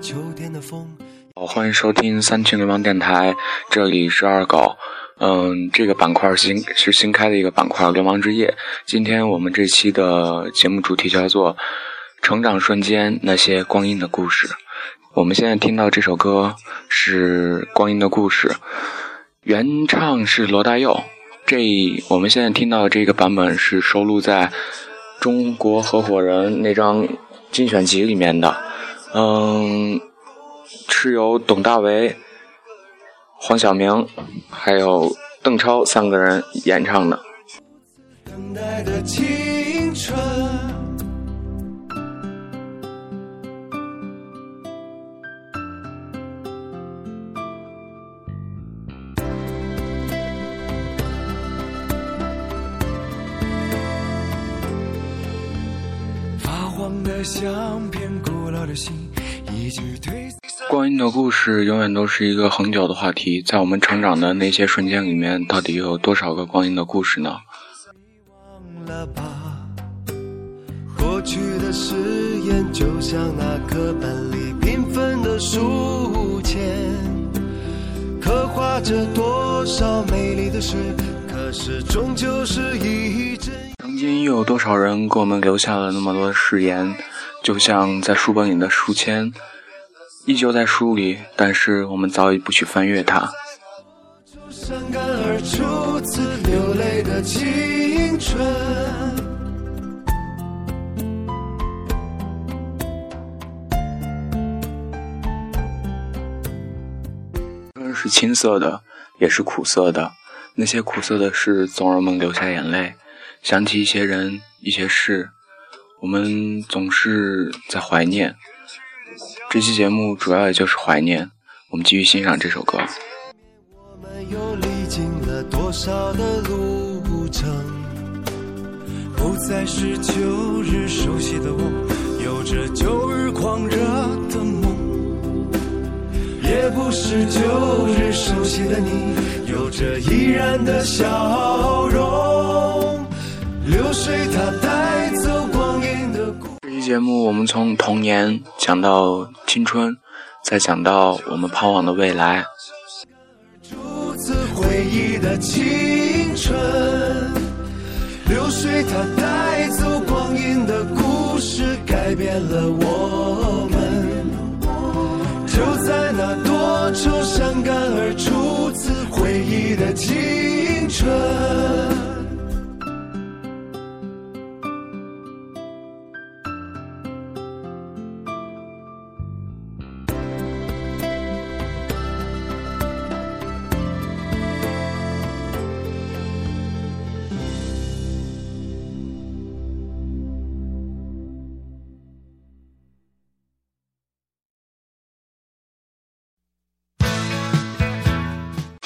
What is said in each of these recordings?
秋天的风好，欢迎收听三清流氓电台，这里是二狗。嗯，这个板块新是新开的一个板块《流氓之夜》。今天我们这期的节目主题叫做《成长瞬间那些光阴的故事》。我们现在听到这首歌是《光阴的故事》，原唱是罗大佑。这我们现在听到的这个版本是收录在《中国合伙人》那张精选集里面的。嗯，是由董大为。黄晓明还有邓超三个人演唱的。发黄的相片，光阴的故事永远都是一个恒久的话题，在我们成长的那些瞬间里面，到底有多少个光阴的故事呢？过去的誓言就像那课本里缤纷的书签，刻画着多少美丽的事，可是终究是一阵。曾经又有多少人给我们留下了那么多誓言，就像在书本里的书签。依旧在书里，但是我们早已不去翻阅它。春是青涩的，也是苦涩的。那些苦涩的事，总让我们流下眼泪。想起一些人，一些事，我们总是在怀念。这期节目主要也就是怀念，我们继续欣赏这首歌。我们又历经了多少的路程？不再是旧日熟悉的我，有着旧日狂热的梦；也不是旧日熟悉的你，有着依然的笑容。流水它带走。节目我们从童年讲到青春，再讲到我们盼望的未来。改变了我们。就在那多愁善感而初次回忆的青春。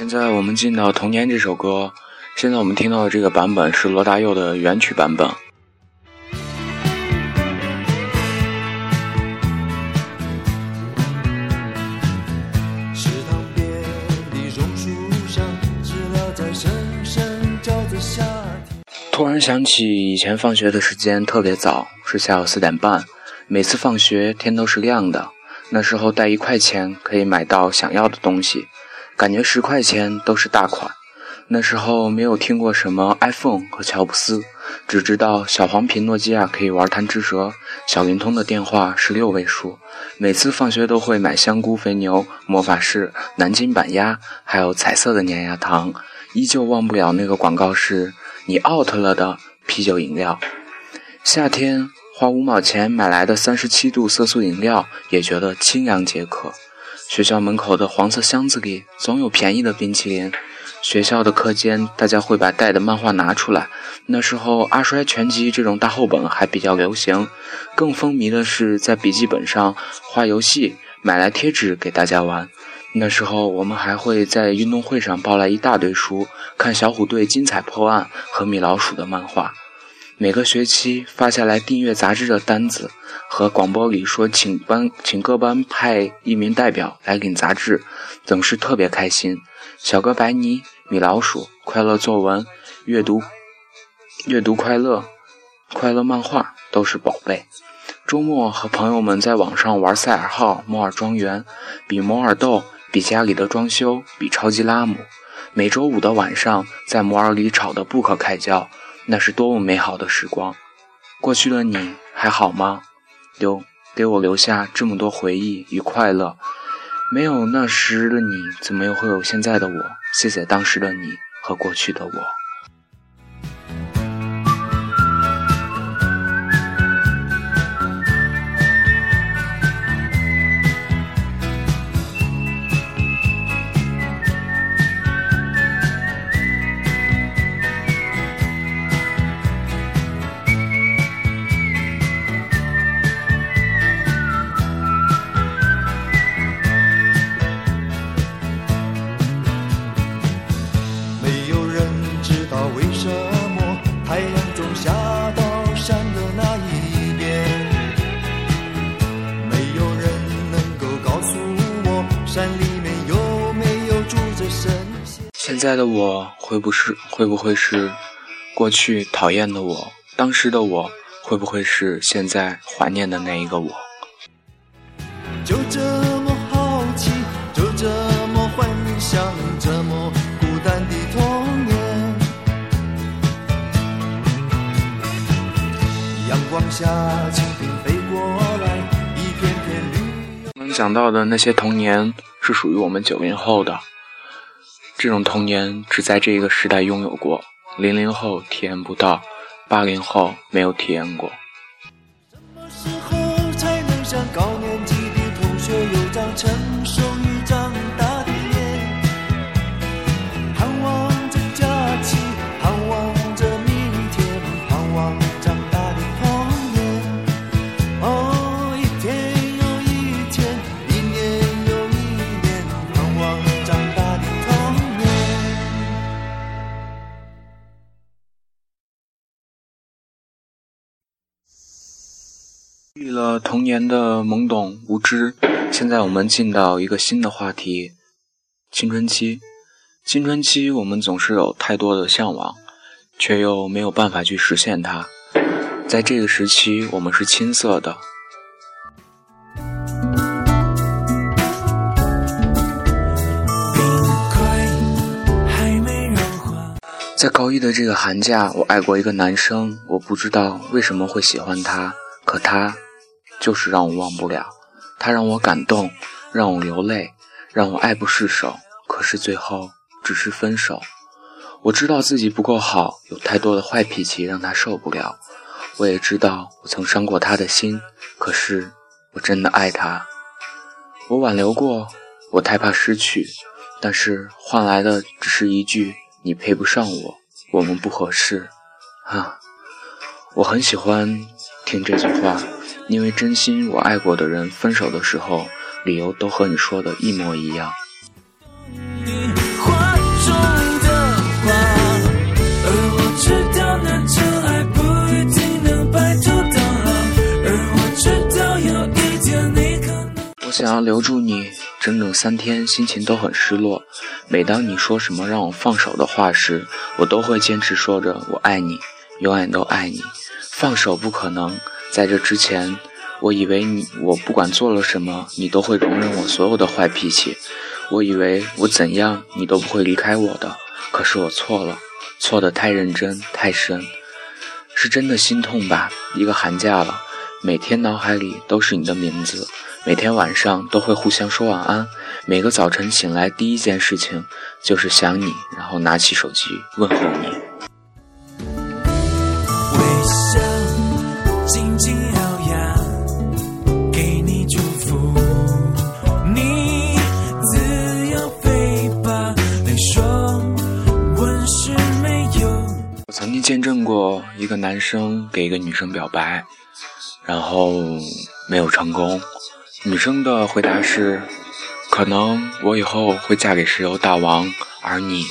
现在我们进到《童年》这首歌，现在我们听到的这个版本是罗大佑的原曲版本。突然想起以前放学的时间特别早，是下午四点半，每次放学天都是亮的。那时候带一块钱可以买到想要的东西。感觉十块钱都是大款。那时候没有听过什么 iPhone 和乔布斯，只知道小黄屏诺基亚可以玩弹指蛇，小灵通的电话是六位数。每次放学都会买香菇肥牛、魔法师、南京板鸭，还有彩色的粘牙糖。依旧忘不了那个广告是“你 out 了”的啤酒饮料。夏天花五毛钱买来的三十七度色素饮料，也觉得清凉解渴。学校门口的黄色箱子里总有便宜的冰淇淋。学校的课间，大家会把带的漫画拿出来。那时候，《阿衰全集》这种大厚本还比较流行。更风靡的是在笔记本上画游戏，买来贴纸给大家玩。那时候，我们还会在运动会上抱来一大堆书，看小虎队精彩破案和米老鼠的漫画。每个学期发下来订阅杂志的单子，和广播里说请班请各班派一名代表来领杂志，总是特别开心。小哥白尼、米老鼠、快乐作文、阅读、阅读快乐、快乐漫画都是宝贝。周末和朋友们在网上玩赛尔号、摩尔庄园，比摩尔豆，比家里的装修，比超级拉姆。每周五的晚上，在摩尔里吵得不可开交，那是多么美好的时光！过去的你还好吗？留给我留下这么多回忆与快乐。没有那时的你，怎么又会有现在的我？谢谢当时的你和过去的我。在的我会不是会不会是过去讨厌的我？当时的我会不会是现在怀念的那一个我？就这么好奇，就这么幻想，这么孤单的童年。阳光下，蜻蜓飞过来，一片片绿。能讲到的那些童年，是属于我们九零后的。这种童年只在这个时代拥有过，零零后体验不到，八零后没有体验过。经历了童年的懵懂无知，现在我们进到一个新的话题——青春期。青春期，我们总是有太多的向往，却又没有办法去实现它。在这个时期，我们是青涩的。在高一的这个寒假，我爱过一个男生，我不知道为什么会喜欢他，可他就是让我忘不了。他让我感动，让我流泪，让我爱不释手。可是最后只是分手。我知道自己不够好，有太多的坏脾气让他受不了。我也知道我曾伤过他的心，可是我真的爱他。我挽留过，我太怕失去，但是换来的只是一句。你配不上我，我们不合适，啊！我很喜欢听这句话，因为真心我爱过的人分手的时候，理由都和你说的一模一样。我想要留住你。整整三天，心情都很失落。每当你说什么让我放手的话时，我都会坚持说着“我爱你，永远都爱你”。放手不可能。在这之前，我以为你，我不管做了什么，你都会容忍我所有的坏脾气。我以为我怎样，你都不会离开我的。可是我错了，错得太认真太深，是真的心痛吧？一个寒假了，每天脑海里都是你的名字。每天晚上都会互相说晚安，每个早晨醒来第一件事情就是想你，然后拿起手机问候你。一个男生给一个女生表白，然后没有成功。女生的回答是：“可能我以后会嫁给石油大王，而你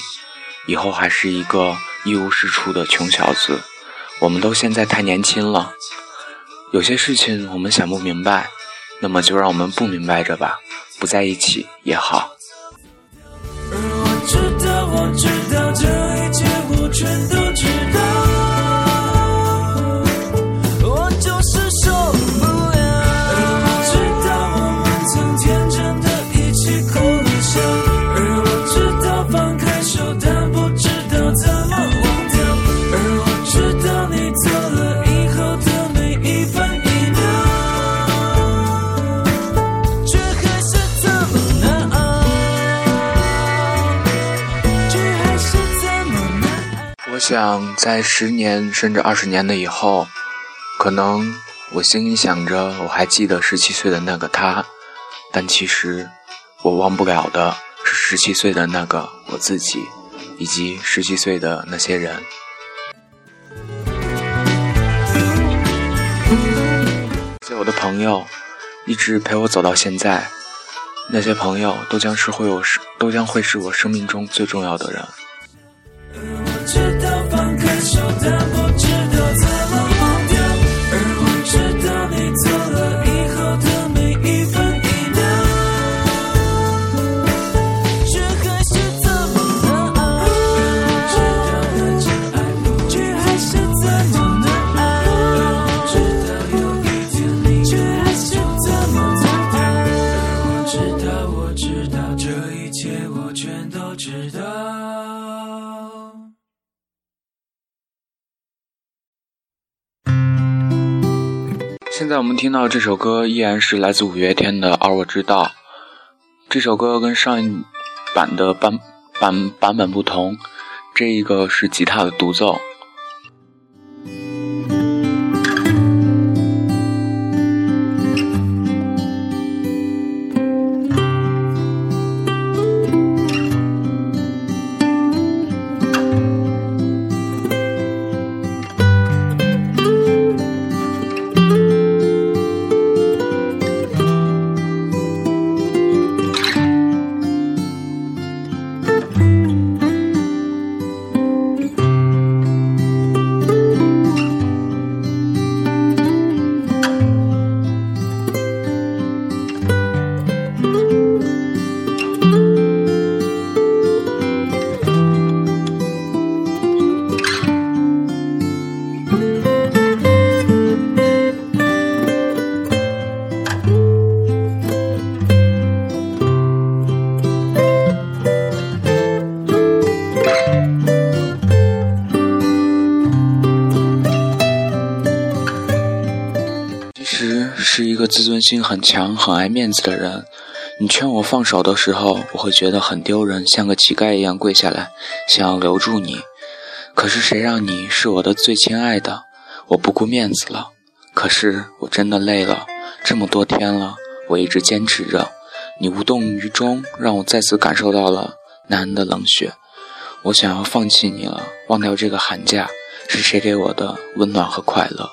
以后还是一个一无是处的穷小子。我们都现在太年轻了，有些事情我们想不明白，那么就让我们不明白着吧，不在一起也好。”而我知道，我知道这想在十年甚至二十年的以后，可能我心里想着我还记得十七岁的那个他，但其实我忘不了的是十七岁的那个我自己，以及十七岁的那些人。谢我的朋友，一直陪我走到现在，那些朋友都将是会我生，都将会是我生命中最重要的人。现在我们听到这首歌依然是来自五月天的《而我知道》。这首歌跟上一版的版版版本不同，这一个是吉他的独奏。是一个自尊心很强、很爱面子的人。你劝我放手的时候，我会觉得很丢人，像个乞丐一样跪下来，想要留住你。可是谁让你是我的最亲爱的？我不顾面子了。可是我真的累了，这么多天了，我一直坚持着。你无动于衷，让我再次感受到了男人的冷血。我想要放弃你了，忘掉这个寒假，是谁给我的温暖和快乐？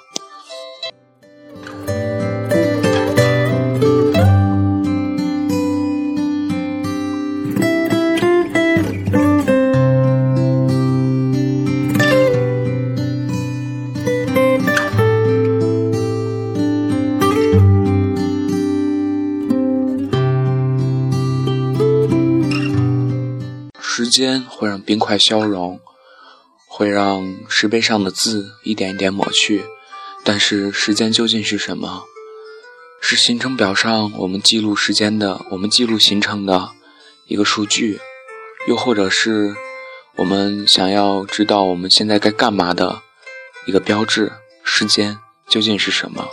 时间会让冰块消融，会让石碑上的字一点一点抹去。但是时间究竟是什么？是行程表上我们记录时间的，我们记录行程的一个数据，又或者是我们想要知道我们现在该干嘛的一个标志？时间究竟是什么？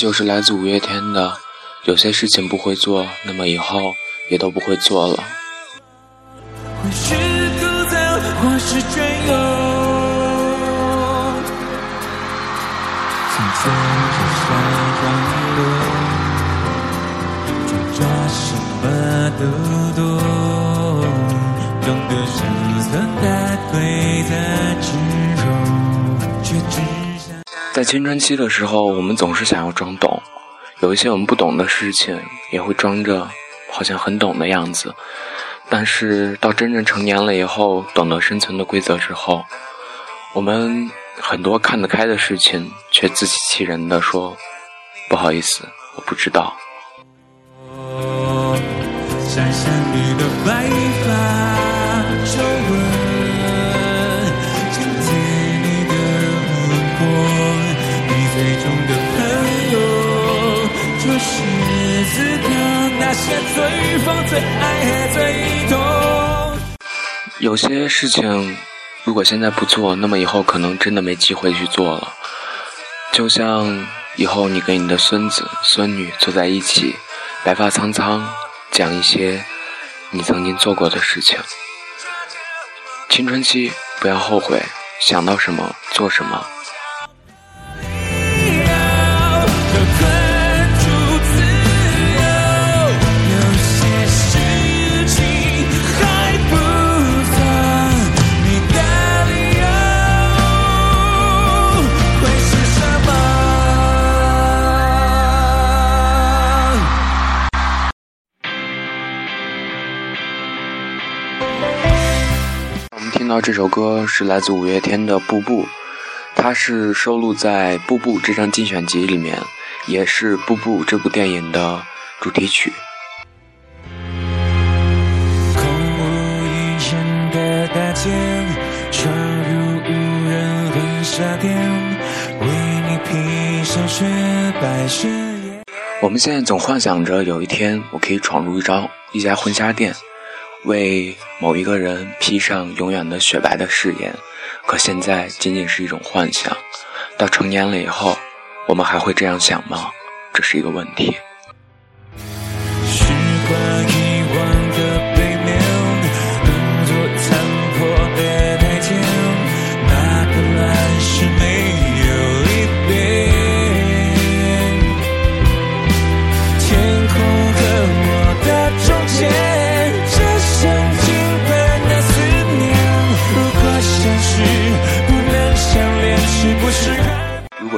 歌，依旧是来自五月天的。有些事情不会做，那么以后也都不会做了。或是枯燥，或是隽永。想走着山上路，装着什么都多。在青春期的时候，我们总是想要装懂，有一些我们不懂的事情，也会装着好像很懂的样子。但是到真正成年了以后，懂得生存的规则之后，我们很多看得开的事情，却自欺欺人的说：“不好意思，我不知道。”有些事情，如果现在不做，那么以后可能真的没机会去做了。就像以后你跟你的孙子孙女坐在一起，白发苍苍，讲一些你曾经做过的事情。青春期不要后悔，想到什么做什么。到这首歌是来自五月天的《步步》，它是收录在《步步》这张精选集里面，也是《步步》这部电影的主题曲。空无一人的大街，闯入无人婚纱店，为你披上雪白雪夜。我们现在总幻想着有一天，我可以闯入一张一家婚纱店。为某一个人披上永远的雪白的誓言，可现在仅仅是一种幻想。到成年了以后，我们还会这样想吗？这是一个问题。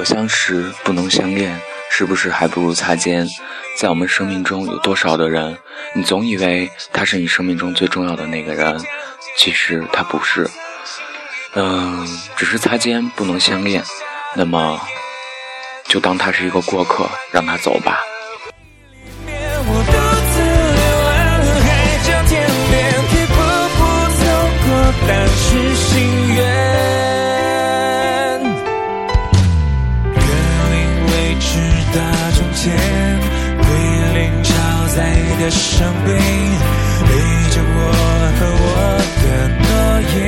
相识不能相恋，是不是还不如擦肩？在我们生命中有多少的人，你总以为他是你生命中最重要的那个人，其实他不是。嗯，只是擦肩不能相恋，那么就当他是一个过客，让他走吧。的生命，背着我和我的诺言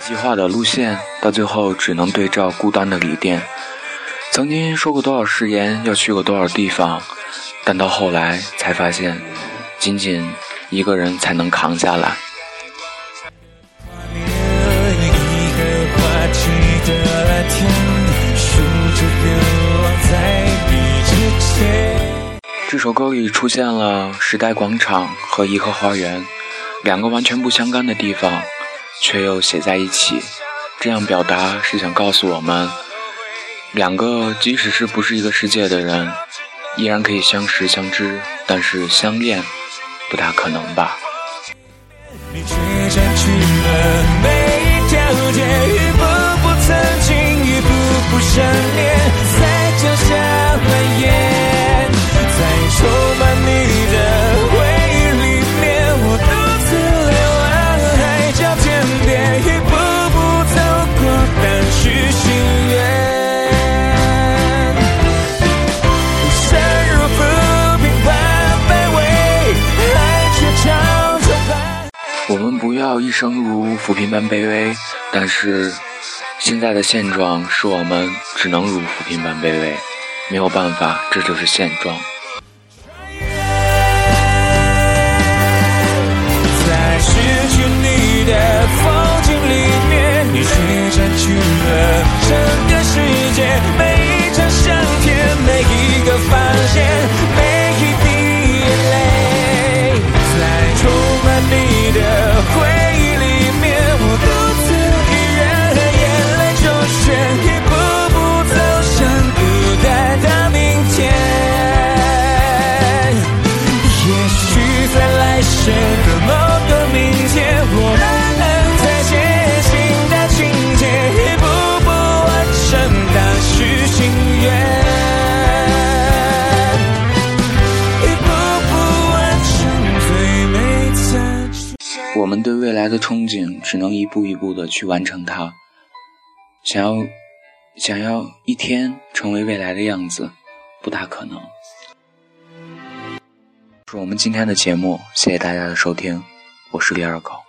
计划的路线到最后只能对照孤单的旅店。曾经说过多少誓言，要去过多少地方，但到后来才发现，仅仅一个人才能扛下来。这首歌里出现了时代广场和颐和花园，两个完全不相干的地方，却又写在一起。这样表达是想告诉我们，两个即使是不是一个世界的人，依然可以相识相知，但是相恋不大可能吧。你却占据了每一条街，一步步曾经，一步步想要一生如浮萍般卑微，但是现在的现状是我们只能如浮萍般卑微，没有办法，这就是现状。的风景里面，你却占据了整个世界。憧憬，只能一步一步的去完成它。想要，想要一天成为未来的样子，不大可能。是我们今天的节目，谢谢大家的收听，我是李二狗。